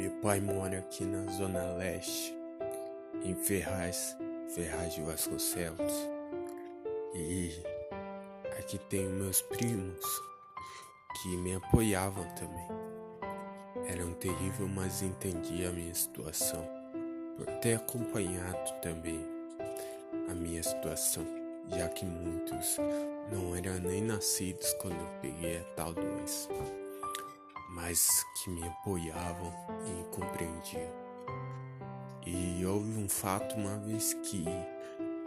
Meu pai mora aqui na Zona Leste, em Ferraz, Ferraz de Vasconcelos. E aqui tenho meus primos que me apoiavam também. Eram terrível, mas entendiam a minha situação, por ter acompanhado também a minha situação, já que muitos não eram nem nascidos quando eu peguei a tal doença mas que me apoiavam e compreendiam. E houve um fato uma vez que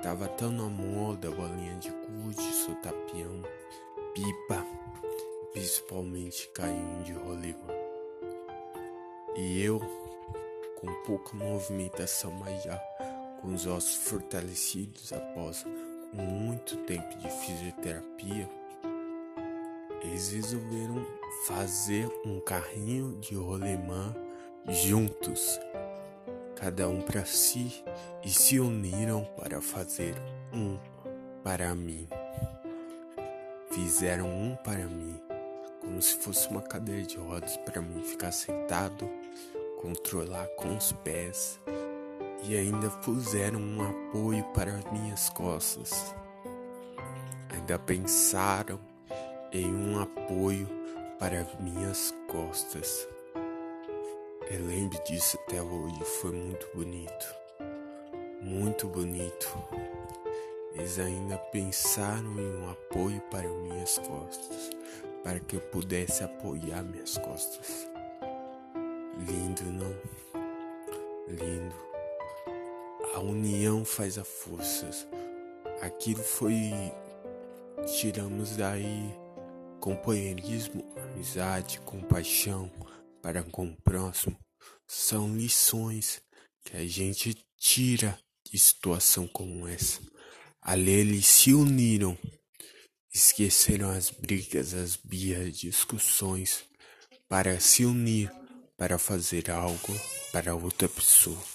tava tão na moda bolinha de gude, sotapião, pipa, principalmente cainho de rolimã. E eu, com pouca movimentação, mas já com os ossos fortalecidos após muito tempo de fisioterapia, eles resolveram fazer um carrinho de rolemã juntos, cada um para si, e se uniram para fazer um para mim. Fizeram um para mim, como se fosse uma cadeira de rodas para mim ficar sentado, controlar com os pés, e ainda puseram um apoio para minhas costas. Ainda pensaram em um apoio para minhas costas. Eu lembro disso até hoje, foi muito bonito. Muito bonito. Eles ainda pensaram em um apoio para minhas costas, para que eu pudesse apoiar minhas costas. Lindo, não? Lindo. A união faz a força. Aquilo foi. Tiramos daí Companheirismo, amizade, compaixão para com o próximo são lições que a gente tira de situação como essa. Ali eles se uniram, esqueceram as brigas, as bias, discussões para se unir para fazer algo para outra pessoa.